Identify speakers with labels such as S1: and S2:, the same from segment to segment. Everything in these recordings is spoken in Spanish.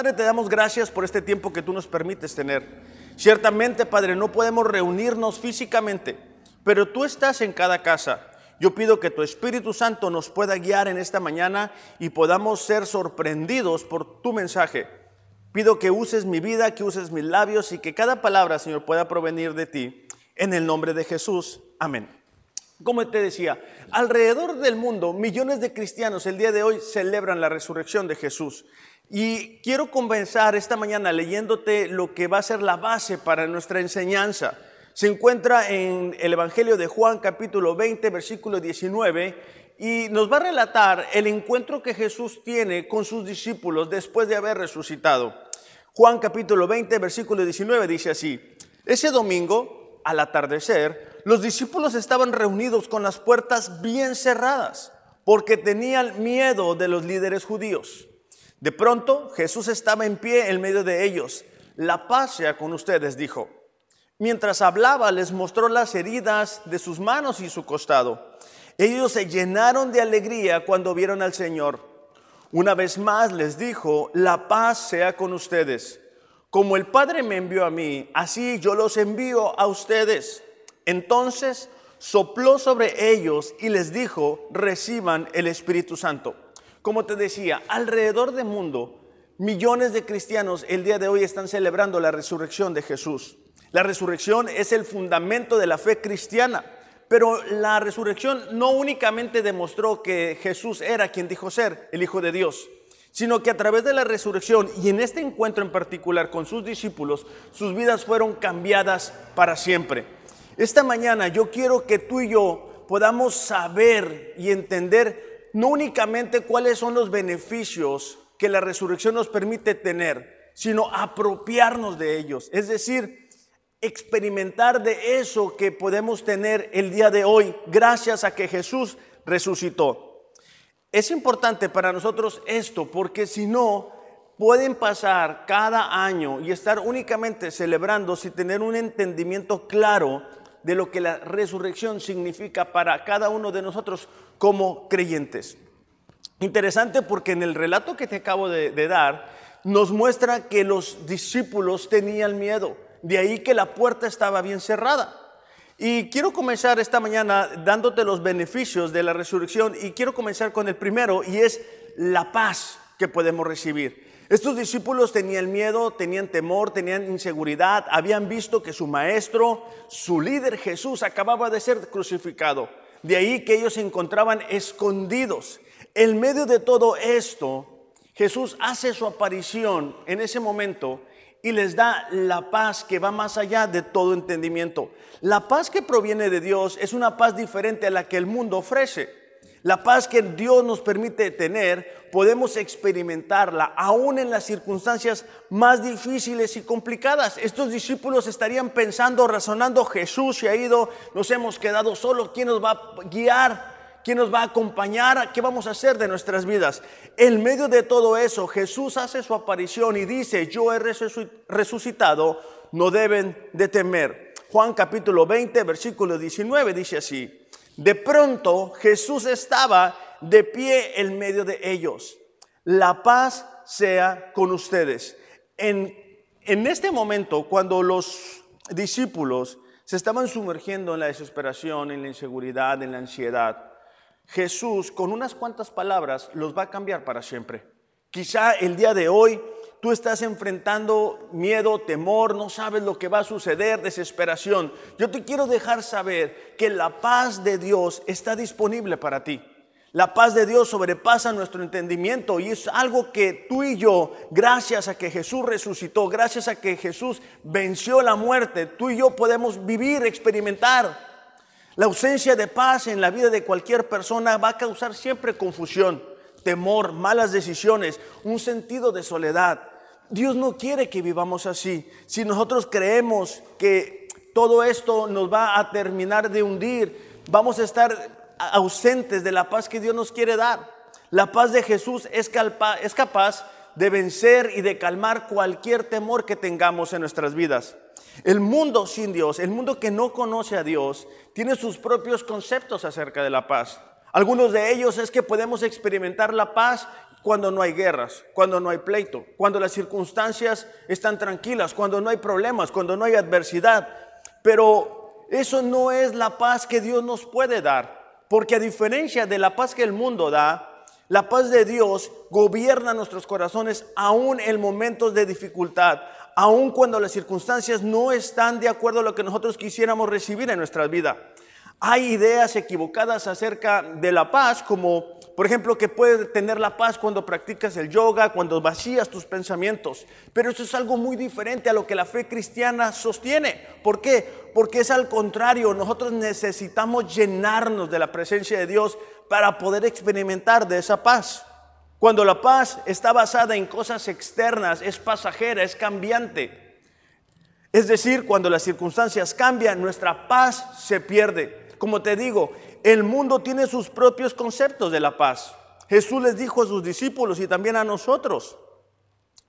S1: Padre, te damos gracias por este tiempo que tú nos permites tener. Ciertamente, Padre, no podemos reunirnos físicamente, pero tú estás en cada casa. Yo pido que tu Espíritu Santo nos pueda guiar en esta mañana y podamos ser sorprendidos por tu mensaje. Pido que uses mi vida, que uses mis labios y que cada palabra, Señor, pueda provenir de ti. En el nombre de Jesús. Amén. Como te decía, alrededor del mundo millones de cristianos el día de hoy celebran la resurrección de Jesús. Y quiero comenzar esta mañana leyéndote lo que va a ser la base para nuestra enseñanza. Se encuentra en el Evangelio de Juan capítulo 20, versículo 19, y nos va a relatar el encuentro que Jesús tiene con sus discípulos después de haber resucitado. Juan capítulo 20, versículo 19 dice así, ese domingo al atardecer, los discípulos estaban reunidos con las puertas bien cerradas porque tenían miedo de los líderes judíos. De pronto Jesús estaba en pie en medio de ellos. La paz sea con ustedes, dijo. Mientras hablaba, les mostró las heridas de sus manos y su costado. Ellos se llenaron de alegría cuando vieron al Señor. Una vez más les dijo, la paz sea con ustedes. Como el Padre me envió a mí, así yo los envío a ustedes. Entonces sopló sobre ellos y les dijo, reciban el Espíritu Santo. Como te decía, alrededor del mundo, millones de cristianos el día de hoy están celebrando la resurrección de Jesús. La resurrección es el fundamento de la fe cristiana, pero la resurrección no únicamente demostró que Jesús era quien dijo ser, el Hijo de Dios sino que a través de la resurrección y en este encuentro en particular con sus discípulos, sus vidas fueron cambiadas para siempre. Esta mañana yo quiero que tú y yo podamos saber y entender no únicamente cuáles son los beneficios que la resurrección nos permite tener, sino apropiarnos de ellos, es decir, experimentar de eso que podemos tener el día de hoy gracias a que Jesús resucitó. Es importante para nosotros esto porque si no, pueden pasar cada año y estar únicamente celebrando sin tener un entendimiento claro de lo que la resurrección significa para cada uno de nosotros como creyentes. Interesante porque en el relato que te acabo de, dar nos muestra que los discípulos tenían miedo, de ahí que la puerta estaba bien cerrada. Y quiero comenzar esta mañana dándote los beneficios de la resurrección y quiero comenzar con el primero y es la paz que podemos recibir. Estos discípulos tenían miedo, tenían temor, tenían inseguridad, habían visto que su maestro, su líder Jesús, acababa de ser crucificado. De ahí que ellos se encontraban escondidos. En medio de todo esto, Jesús hace su aparición en ese momento y les da la paz que va más allá de todo entendimiento. La paz que proviene de Dios es una paz diferente a la que el mundo ofrece. La paz que Dios nos permite tener, podemos experimentarla aún en las circunstancias más difíciles y complicadas. Estos discípulos estarían pensando, razonando, Jesús se ha ido, nos hemos quedado solos, ¿quién nos va a guiar? ¿Quién nos va a acompañar? ¿Qué vamos a hacer de nuestras vidas? En medio de todo eso, Jesús hace su aparición y dice, yo he resucitado, no deben de temer. Juan capítulo 20, versículo 19 dice así, de pronto Jesús estaba de pie en medio de ellos. La paz sea con ustedes. En, en este momento, cuando los discípulos se estaban sumergiendo en la desesperación, en la inseguridad, en la ansiedad, Jesús con unas cuantas palabras los va a cambiar para siempre. Quizá el día de hoy tú estás enfrentando miedo, temor, no sabes lo que va a suceder, desesperación. Yo te quiero dejar saber que la paz de Dios está disponible para ti. La paz de Dios sobrepasa nuestro entendimiento y es algo que tú y yo, gracias a que Jesús resucitó, gracias a que Jesús venció la muerte, tú y yo podemos vivir, experimentar. La ausencia de paz en la vida de cualquier persona va a causar siempre confusión, temor, malas decisiones, un sentido de soledad. Dios no quiere que vivamos así. Si nosotros creemos que todo esto nos va a terminar de hundir, vamos a estar ausentes de la paz que Dios nos quiere dar. La paz de Jesús es, capaz de vencer y de calmar cualquier temor que tengamos en nuestras vidas. El mundo sin Dios, el mundo que no conoce a Dios, tiene sus propios conceptos acerca de la paz. Algunos de ellos es que podemos experimentar la paz cuando no hay guerras, cuando no hay pleito, cuando las circunstancias están tranquilas, cuando no hay problemas, cuando no hay adversidad. Pero eso no es la paz que Dios nos puede dar, porque a diferencia de la paz que el mundo da, la paz de Dios gobierna nuestros corazones aún en momentos de dificultad, aún cuando las circunstancias no están de acuerdo a lo que nosotros quisiéramos recibir en nuestra vida. Hay ideas equivocadas acerca de la paz, como por ejemplo que puedes tener la paz cuando practicas el yoga, cuando vacías tus pensamientos. Pero eso es algo muy diferente a lo que la fe cristiana sostiene. ¿Por qué? Porque es al contrario, nosotros necesitamos llenarnos de la presencia de Dios para poder experimentar de esa paz. Cuando la paz está basada en cosas externas, es pasajera, es cambiante. Es decir, cuando las circunstancias cambian, nuestra paz se pierde. Como te digo, el mundo tiene sus propios conceptos de la paz. Jesús les dijo a sus discípulos y también a nosotros.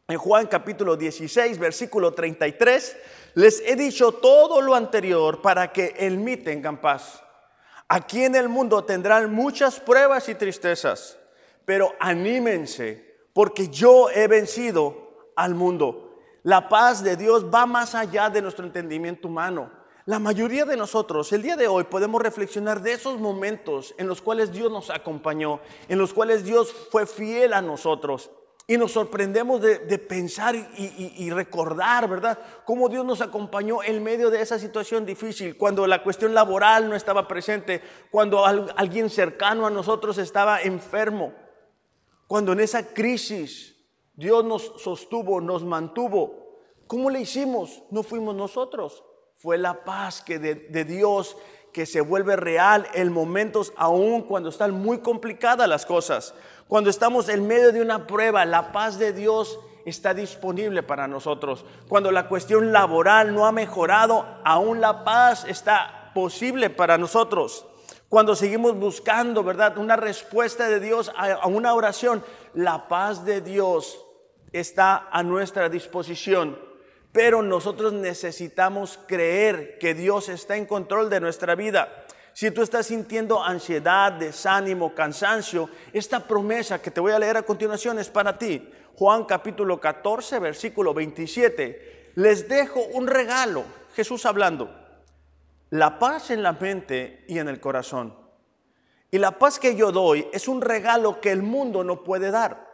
S1: En Juan capítulo 16, versículo 33, les he dicho todo lo anterior para que en mí tengan paz. Aquí en el mundo tendrán muchas pruebas y tristezas, pero anímense, porque yo he vencido al mundo. La paz de Dios va más allá de nuestro entendimiento humano. La mayoría de nosotros el día de hoy podemos reflexionar de esos momentos en los cuales Dios nos acompañó, en los cuales Dios fue fiel a nosotros. Y nos sorprendemos de, pensar y, recordar, ¿verdad? Cómo Dios nos acompañó en medio de esa situación difícil, cuando la cuestión laboral no estaba presente, cuando alguien cercano a nosotros estaba enfermo, cuando en esa crisis Dios nos sostuvo, nos mantuvo. ¿Cómo le hicimos? No fuimos nosotros. Fue la paz que de, Dios que se vuelve real en momentos aún cuando están muy complicadas las cosas. Cuando estamos en medio de una prueba, la paz de Dios está disponible para nosotros. Cuando la cuestión laboral no ha mejorado, aún la paz está posible para nosotros. Cuando seguimos buscando, ¿verdad? Una respuesta de Dios a una oración, la paz de Dios está a nuestra disposición pero nosotros necesitamos creer que Dios está en control de nuestra vida. Si tú estás sintiendo ansiedad, desánimo, cansancio, esta promesa que te voy a leer a continuación es para ti. Juan capítulo 14, versículo 27. Les dejo un regalo, Jesús hablando. La paz en la mente y en el corazón. Y la paz que yo doy es un regalo que el mundo no puede dar.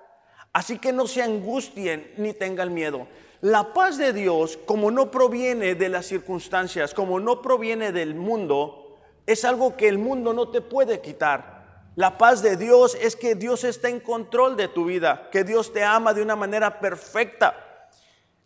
S1: Así que no se angustien ni tengan miedo. La paz de Dios, como no proviene de las circunstancias, como no proviene del mundo, es algo que el mundo no te puede quitar. La paz de Dios es que Dios está en control de tu vida, que Dios te ama de una manera perfecta.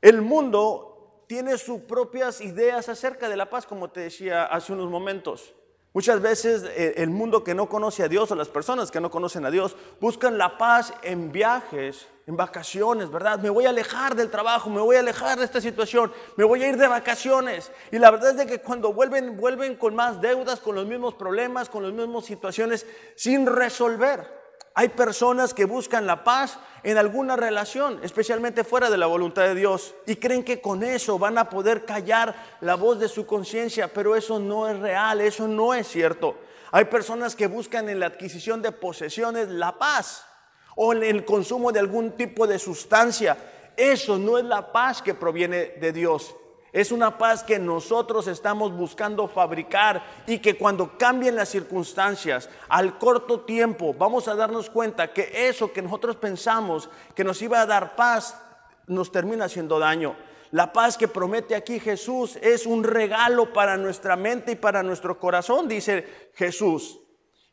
S1: El mundo tiene sus propias ideas acerca de la paz, como te decía hace unos momentos. Muchas veces eh, el mundo que no conoce a Dios o las personas que no conocen a Dios buscan la paz en viajes, en vacaciones, ¿verdad? Me voy a alejar del trabajo, me voy a alejar de esta situación, me voy a ir de vacaciones. Y la verdad es de que cuando vuelven, vuelven con más deudas, con los mismos problemas, con las mismas situaciones sin resolver. Hay personas que buscan la paz en alguna relación, especialmente fuera de la voluntad de Dios, y creen que con eso van a poder callar la voz de su conciencia, pero eso no es real, eso no es cierto. Hay personas que buscan en la adquisición de posesiones la paz o en el consumo de algún tipo de sustancia. Eso no es la paz que proviene de Dios. Es una paz que nosotros estamos buscando fabricar y que cuando cambien las circunstancias, al corto tiempo, vamos a darnos cuenta que eso que nosotros pensamos que nos iba a dar paz, nos termina haciendo daño. La paz que promete aquí Jesús es un regalo para nuestra mente y para nuestro corazón, dice Jesús.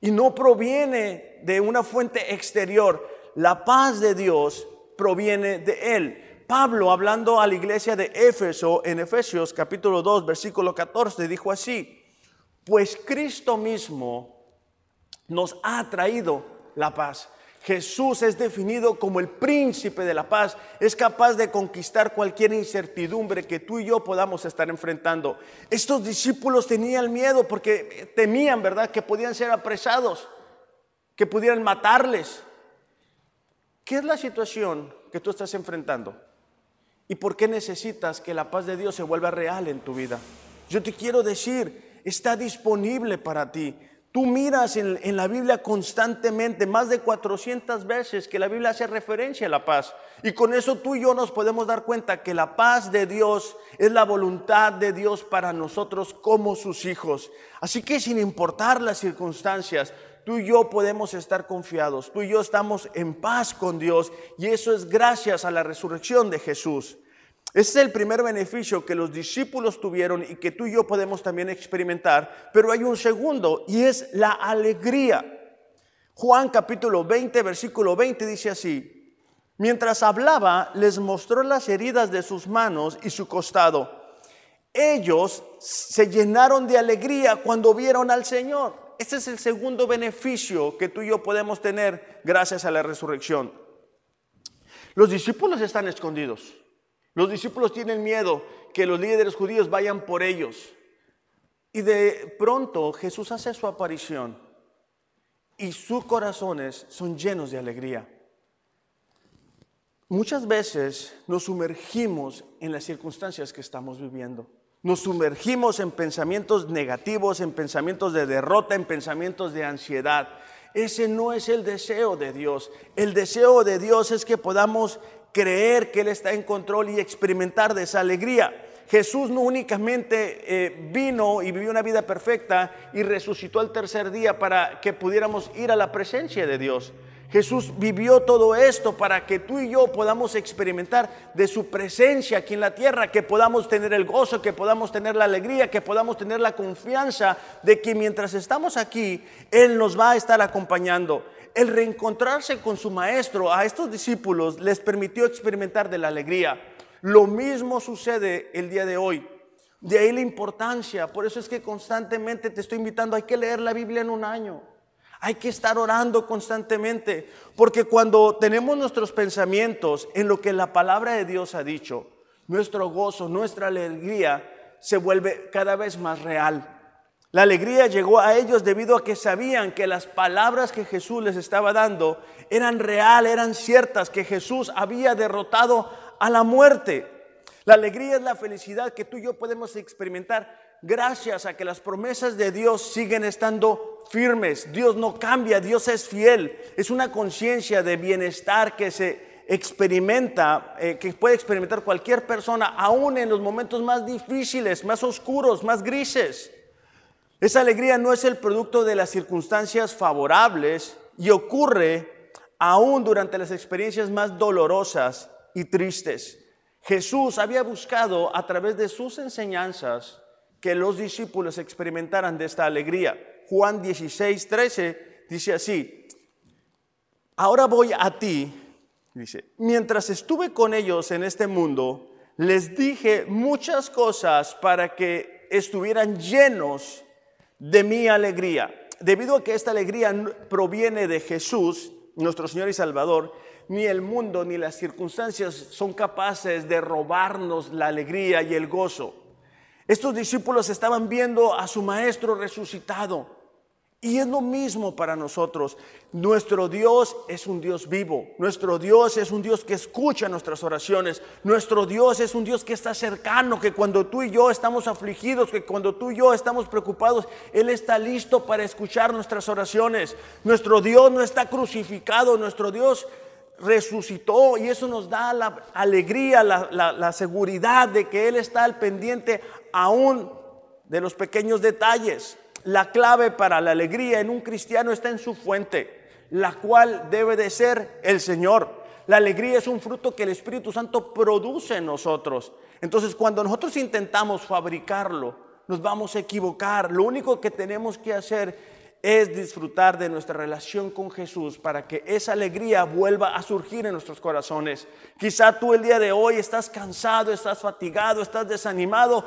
S1: Y no proviene de una fuente exterior. La paz de Dios proviene de Él. Pablo, hablando a la iglesia de Éfeso, en Efesios capítulo 2, versículo 14, dijo así, pues Cristo mismo nos ha traído la paz. Jesús es definido como el príncipe de la paz, es capaz de conquistar cualquier incertidumbre que tú y yo podamos estar enfrentando. Estos discípulos tenían miedo porque temían, ¿verdad?, que podían ser apresados, que pudieran matarles. ¿Qué es la situación que tú estás enfrentando? ¿Y por qué necesitas que la paz de Dios se vuelva real en tu vida? Yo te quiero decir, está disponible para ti. Tú miras en, la Biblia constantemente, más de 400 veces, que la Biblia hace referencia a la paz. Y con eso tú y yo nos podemos dar cuenta que la paz de Dios es la voluntad de Dios para nosotros como sus hijos. Así que sin importar las circunstancias, tú y yo podemos estar confiados. Tú y yo estamos en paz con Dios. Y eso es gracias a la resurrección de Jesús. Ese es el primer beneficio que los discípulos tuvieron y que tú y yo podemos también experimentar, pero hay un segundo y es la alegría. Juan capítulo 20, versículo 20 dice así, mientras hablaba les mostró las heridas de sus manos y su costado. Ellos se llenaron de alegría cuando vieron al Señor. Este es el segundo beneficio que tú y yo podemos tener gracias a la resurrección. Los discípulos están escondidos. Los discípulos tienen miedo que los líderes judíos vayan por ellos. Y de pronto Jesús hace su aparición y sus corazones son llenos de alegría. Muchas veces nos sumergimos en las circunstancias que estamos viviendo. Nos sumergimos en pensamientos negativos, en pensamientos de derrota, en pensamientos de ansiedad. Ese no es el deseo de Dios. El deseo de Dios es que podamos creer que Él está en control y experimentar esa alegría. Jesús no únicamente eh, vino y vivió una vida perfecta y resucitó el tercer día para que pudiéramos ir a la presencia de Dios. Jesús vivió todo esto para que tú y yo podamos experimentar de su presencia aquí en la tierra, que podamos tener el gozo, que podamos tener la alegría, que podamos tener la confianza de que mientras estamos aquí, Él nos va a estar acompañando el reencontrarse con su maestro a estos discípulos les permitió experimentar de la alegría. Lo mismo sucede el día de hoy. De ahí la importancia. Por eso es que constantemente te estoy invitando, hay que leer la Biblia en un año. Hay que estar orando constantemente. Porque cuando tenemos nuestros pensamientos en lo que la palabra de Dios ha dicho, nuestro gozo, nuestra alegría se vuelve cada vez más real. La alegría llegó a ellos debido a que sabían que las palabras que Jesús les estaba dando eran real, eran ciertas, que Jesús había derrotado a la muerte. La alegría es la felicidad que tú y yo podemos experimentar gracias a que las promesas de Dios siguen estando firmes. Dios no cambia, Dios es fiel. Es una conciencia de bienestar que se experimenta, eh, que puede experimentar cualquier persona, aún en los momentos más difíciles, más oscuros, más grises. Esa alegría no es el producto de las circunstancias favorables y ocurre aún durante las experiencias más dolorosas y tristes. Jesús había buscado a través de sus enseñanzas que los discípulos experimentaran de esta alegría. Juan 16, 13 dice así, ahora voy a ti, dice, mientras estuve con ellos en este mundo, les dije muchas cosas para que estuvieran llenos de mi alegría. Debido a que esta alegría proviene de Jesús, nuestro Señor y Salvador, ni el mundo ni las circunstancias son capaces de robarnos la alegría y el gozo. Estos discípulos estaban viendo a su Maestro resucitado. Y es lo mismo para nosotros. Nuestro Dios es un Dios vivo. Nuestro Dios es un Dios que escucha nuestras oraciones. Nuestro Dios es un Dios que está cercano, que cuando tú y yo estamos afligidos, que cuando tú y yo estamos preocupados, Él está listo para escuchar nuestras oraciones. Nuestro Dios no está crucificado, nuestro Dios resucitó y eso nos da la alegría, la, seguridad de que Él está al pendiente aún de los pequeños detalles. La clave para la alegría en un cristiano está en su fuente, la cual debe de ser el Señor. La alegría es un fruto que el Espíritu Santo produce en nosotros. Entonces, cuando nosotros intentamos fabricarlo, nos vamos a equivocar. Lo único que tenemos que hacer es disfrutar de nuestra relación con Jesús para que esa alegría vuelva a surgir en nuestros corazones. Quizá tú el día de hoy estás cansado, estás fatigado, estás desanimado.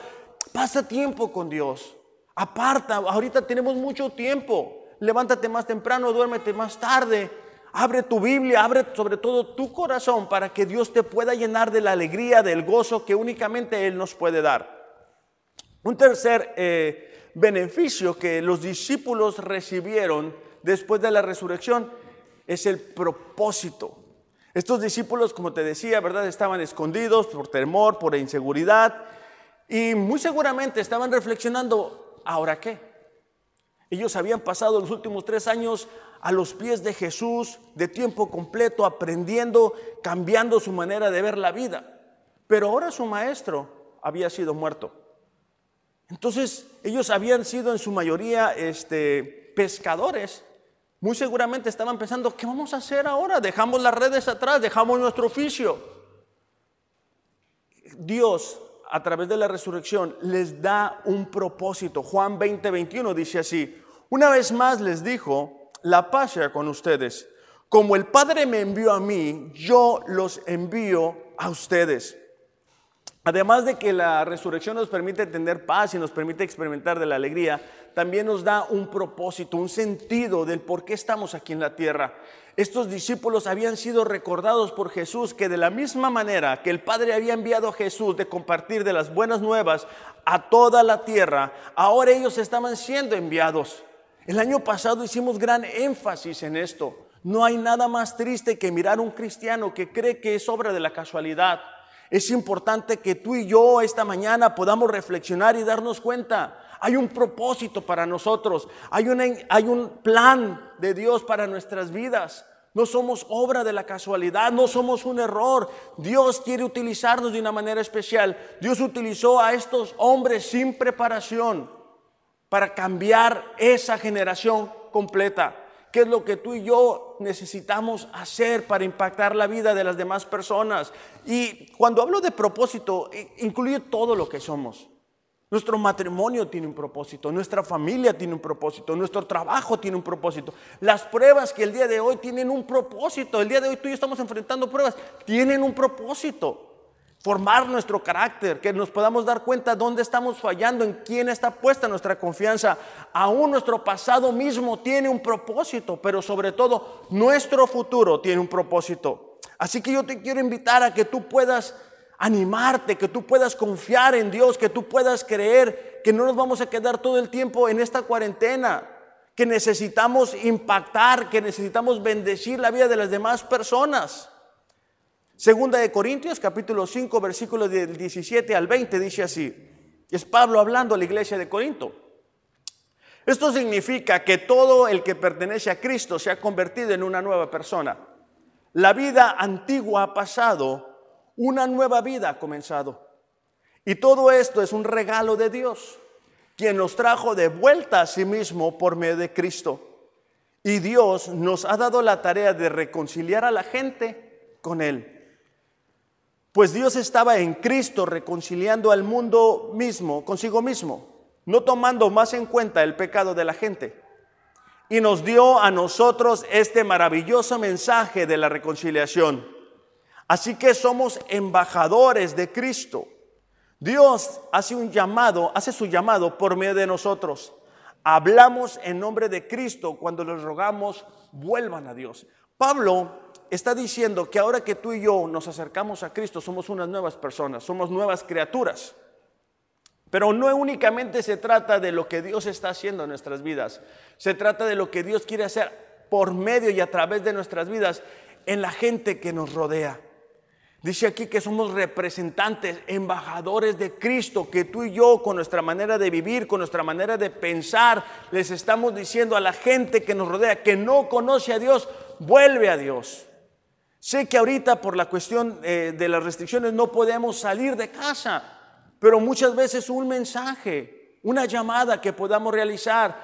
S1: Pasa tiempo con Dios. Aparta, ahorita tenemos mucho tiempo. Levántate más temprano, duérmete más tarde. Abre tu Biblia, abre sobre todo tu corazón para que Dios te pueda llenar de la alegría, del gozo que únicamente Él nos puede dar. Un tercer eh, beneficio que los discípulos recibieron después de la resurrección es el propósito. Estos discípulos, como te decía, ¿verdad? Estaban escondidos por temor, por inseguridad y muy seguramente estaban reflexionando, ¿ahora qué? Ellos habían pasado los últimos tres años a los pies de Jesús de tiempo completo, aprendiendo, cambiando su manera de ver la vida. Pero ahora su maestro había sido muerto. Entonces ellos habían sido en su mayoría este, pescadores. Muy seguramente estaban pensando, ¿qué vamos a hacer ahora? Dejamos las redes atrás, dejamos nuestro oficio. Dios, a través de la resurrección, les da un propósito. Juan 20, 21 dice así, una vez más les dijo, la paz sea con ustedes. Como el Padre me envió a mí, yo los envío a ustedes. Además de que la resurrección nos permite tener paz y nos permite experimentar de la alegría, también nos da un propósito, un sentido del por qué estamos aquí en la tierra. Estos discípulos habían sido recordados por Jesús que de la misma manera que el Padre había enviado a Jesús de compartir de las buenas nuevas a toda la tierra, ahora ellos estaban siendo enviados. El año pasado hicimos gran énfasis en esto. No hay nada más triste que mirar a un cristiano que cree que es obra de la casualidad. Es importante que tú y yo esta mañana podamos reflexionar y darnos cuenta. Hay un propósito para nosotros. Hay, un plan de Dios para nuestras vidas. No somos obra de la casualidad, no somos un error. Dios quiere utilizarnos de una manera especial. Dios utilizó a estos hombres sin preparación para cambiar esa generación completa. ¿Qué es lo que tú y yo necesitamos hacer para impactar la vida de las demás personas? Y cuando hablo de propósito, incluye todo lo que somos. Nuestro matrimonio tiene un propósito, nuestra familia tiene un propósito, nuestro trabajo tiene un propósito. Las pruebas que el día de hoy tienen un propósito, el día de hoy tú y yo estamos enfrentando pruebas, tienen un propósito formar nuestro carácter, que nos podamos dar cuenta dónde estamos fallando, en quién está puesta nuestra confianza. Aún nuestro pasado mismo tiene un propósito, pero sobre todo nuestro futuro tiene un propósito. Así que yo te quiero invitar a que tú puedas animarte, que tú puedas confiar en Dios, que tú puedas creer que no nos vamos a quedar todo el tiempo en esta cuarentena, que necesitamos impactar, que necesitamos bendecir la vida de las demás personas. Segunda de Corintios, capítulo 5, versículos del 17 al 20, dice así. Es Pablo hablando a la iglesia de Corinto. Esto significa que todo el que pertenece a Cristo se ha convertido en una nueva persona. La vida antigua ha pasado, una nueva vida ha comenzado. Y todo esto es un regalo de Dios, quien nos trajo de vuelta a sí mismo por medio de Cristo. Y Dios nos ha dado la tarea de reconciliar a la gente con Él. Pues Dios estaba en Cristo reconciliando al mundo mismo consigo mismo, no tomando más en cuenta el pecado de la gente. Y nos dio a nosotros este maravilloso mensaje de la reconciliación. Así que somos embajadores de Cristo. Dios hace un llamado, hace su llamado por medio de nosotros. Hablamos en nombre de Cristo cuando les rogamos vuelvan a Dios. Pablo está diciendo que ahora que tú y yo nos acercamos a Cristo, somos unas nuevas personas, somos nuevas criaturas. Pero no únicamente se trata de lo que Dios está haciendo en nuestras vidas, se trata de lo que Dios quiere hacer por medio y a través de nuestras vidas en la gente que nos rodea. Dice aquí que somos representantes, embajadores de Cristo, que tú y yo con nuestra manera de vivir, con nuestra manera de pensar, les estamos diciendo a la gente que nos rodea, que no conoce a Dios, vuelve a Dios. Sé que ahorita por la cuestión eh, de las restricciones no podemos salir de casa, pero muchas veces un mensaje, una llamada que podamos realizar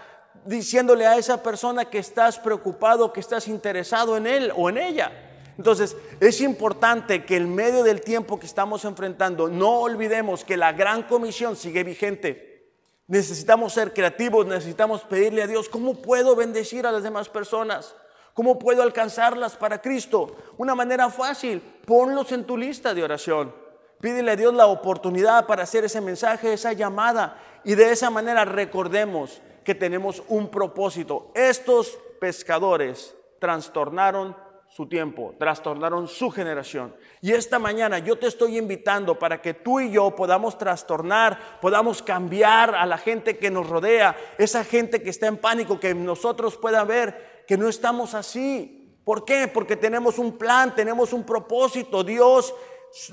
S1: diciéndole a esa persona que estás preocupado, que estás interesado en él o en ella. Entonces, es importante que en medio del tiempo que estamos enfrentando, no olvidemos que la gran comisión sigue vigente. Necesitamos ser creativos, necesitamos pedirle a Dios, ¿cómo puedo bendecir a las demás personas? ¿Cómo puedo alcanzarlas para Cristo? Una manera fácil, ponlos en tu lista de oración. Pídele a Dios la oportunidad para hacer ese mensaje, esa llamada. Y de esa manera recordemos que tenemos un propósito. Estos pescadores trastornaron su tiempo, trastornaron su generación. Y esta mañana yo te estoy invitando para que tú y yo podamos trastornar, podamos cambiar a la gente que nos rodea, esa gente que está en pánico, que nosotros puedan ver que no estamos así. ¿Por qué? Porque tenemos un plan, tenemos un propósito. Dios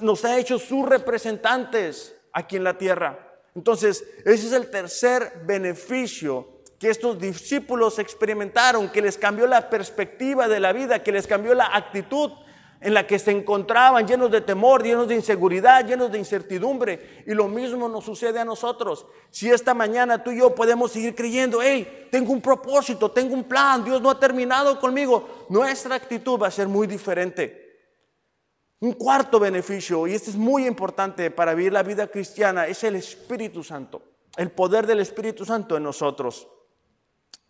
S1: nos ha hecho sus representantes aquí en la tierra. Entonces, ese es el tercer beneficio que estos discípulos experimentaron, que les cambió la perspectiva de la vida, que les cambió la actitud en la que se encontraban llenos de temor, llenos de inseguridad, llenos de incertidumbre. Y lo mismo nos sucede a nosotros. Si esta mañana tú y yo podemos seguir creyendo, hey, tengo un propósito, tengo un plan, Dios no ha terminado conmigo, nuestra actitud va a ser muy diferente. Un cuarto beneficio, y este es muy importante para vivir la vida cristiana, es el Espíritu Santo, el poder del Espíritu Santo en nosotros.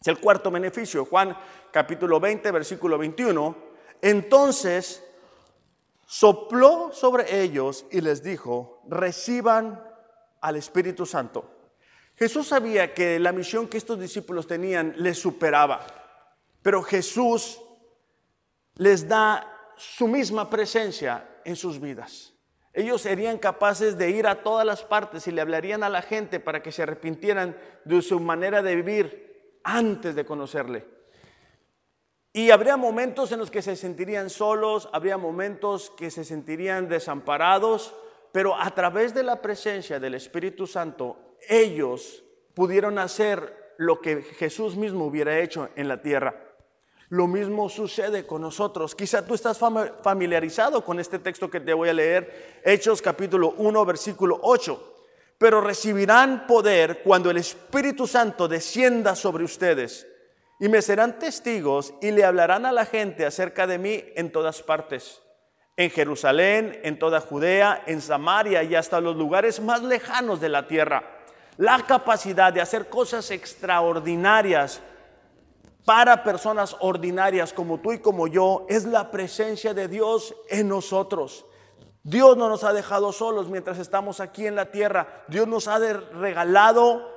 S1: Es el cuarto beneficio, Juan capítulo 20, versículo 21. Entonces sopló sobre ellos y les dijo, reciban al Espíritu Santo. Jesús sabía que la misión que estos discípulos tenían les superaba, pero Jesús les da su misma presencia en sus vidas. Ellos serían capaces de ir a todas las partes y le hablarían a la gente para que se arrepintieran de su manera de vivir antes de conocerle. Y habría momentos en los que se sentirían solos, habría momentos que se sentirían desamparados, pero a través de la presencia del Espíritu Santo, ellos pudieron hacer lo que Jesús mismo hubiera hecho en la tierra. Lo mismo sucede con nosotros. Quizá tú estás familiarizado con este texto que te voy a leer, Hechos capítulo 1, versículo 8. Pero recibirán poder cuando el Espíritu Santo descienda sobre ustedes y me serán testigos y le hablarán a la gente acerca de mí en todas partes, en Jerusalén, en toda Judea, en Samaria y hasta los lugares más lejanos de la tierra. La capacidad de hacer cosas extraordinarias para personas ordinarias como tú y como yo es la presencia de Dios en nosotros. Dios no nos ha dejado solos mientras estamos aquí en la tierra. Dios nos ha regalado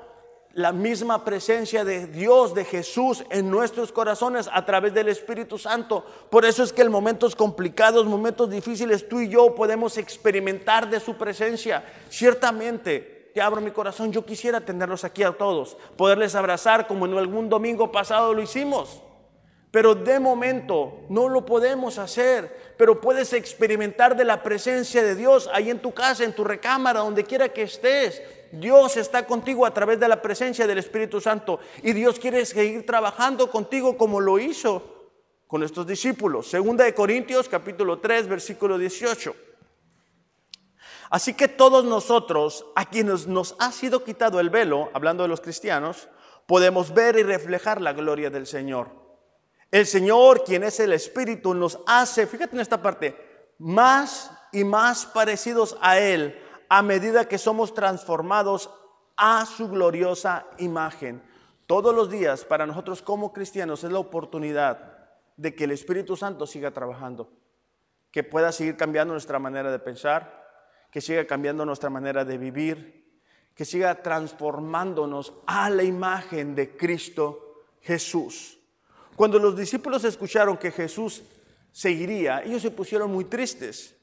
S1: la misma presencia de Dios, de Jesús en nuestros corazones a través del Espíritu Santo. Por eso es que en momentos complicados, momentos difíciles, tú y yo podemos experimentar de su presencia. Ciertamente, te abro mi corazón, yo quisiera tenerlos aquí a todos, poderles abrazar como en algún domingo pasado lo hicimos. Pero de momento no lo podemos hacer, pero puedes experimentar de la presencia de Dios ahí en tu casa, en tu recámara, donde quiera que estés. Dios está contigo a través de la presencia del Espíritu Santo y Dios quiere seguir trabajando contigo como lo hizo con estos discípulos. Segunda de Corintios capítulo 3 versículo 18. Así que todos nosotros, a quienes nos ha sido quitado el velo, hablando de los cristianos, podemos ver y reflejar la gloria del Señor. El Señor, quien es el Espíritu, nos hace, fíjate en esta parte, más y más parecidos a Él a medida que somos transformados a su gloriosa imagen. Todos los días para nosotros como cristianos es la oportunidad de que el Espíritu Santo siga trabajando, que pueda seguir cambiando nuestra manera de pensar, que siga cambiando nuestra manera de vivir, que siga transformándonos a la imagen de Cristo Jesús. Cuando los discípulos escucharon que Jesús seguiría, ellos se pusieron muy tristes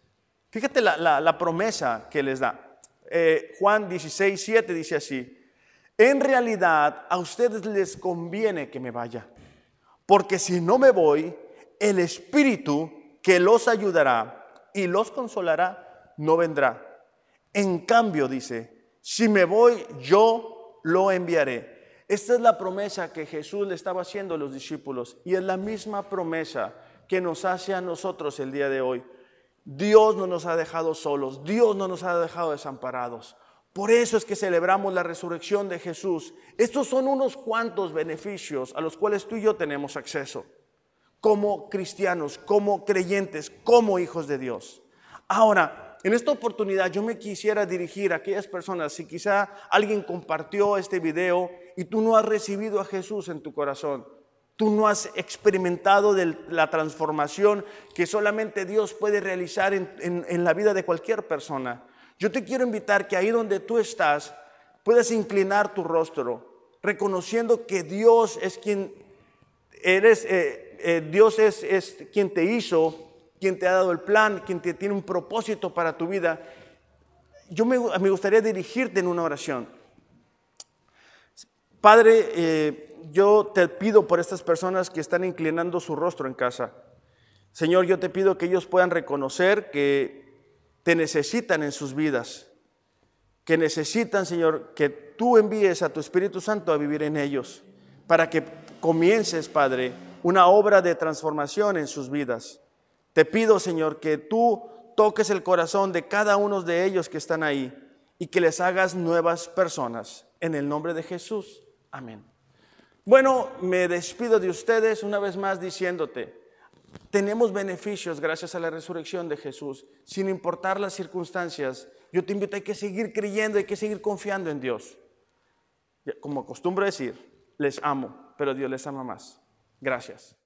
S1: Fíjate la, promesa que les da. Eh, Juan 16, 7 dice así, en realidad a ustedes les conviene que me vaya, porque si no me voy, el Espíritu que los ayudará y los consolará no vendrá. En cambio, dice, si me voy, yo lo enviaré. Esta es la promesa que Jesús le estaba haciendo a los discípulos y es la misma promesa que nos hace a nosotros el día de hoy. Dios no nos ha dejado solos, Dios no nos ha dejado desamparados. Por eso es que celebramos la resurrección de Jesús. Estos son unos cuantos beneficios a los cuales tú y yo tenemos acceso, como cristianos, como creyentes, como hijos de Dios. Ahora, en esta oportunidad yo me quisiera dirigir a aquellas personas, si quizá alguien compartió este video y tú no has recibido a Jesús en tu corazón, Tú no has experimentado la transformación que solamente Dios puede realizar en, la vida de cualquier persona. Yo te quiero invitar que ahí donde tú estás puedas inclinar tu rostro, reconociendo que Dios es quien eres, eh, eh, Dios es, es quien te hizo, quien te ha dado el plan, quien te tiene un propósito para tu vida. Yo me, me gustaría dirigirte en una oración. Padre, eh, yo te pido por estas personas que están inclinando su rostro en casa. Señor, yo te pido que ellos puedan reconocer que te necesitan en sus vidas, que necesitan, Señor, que tú envíes a tu Espíritu Santo a vivir en ellos. para que comiences, Padre, una obra de transformación en sus vidas. Te pido, Señor, que tú toques el corazón de cada uno de ellos que están ahí y que les hagas nuevas personas. En el nombre de Jesús. Amén. Bueno, me despido de ustedes una vez más diciéndote, tenemos beneficios gracias a la resurrección de Jesús, sin importar las circunstancias. Yo te invito a que seguir creyendo, hay que seguir confiando en Dios. Como acostumbro decir, les amo, pero Dios les ama más. Gracias.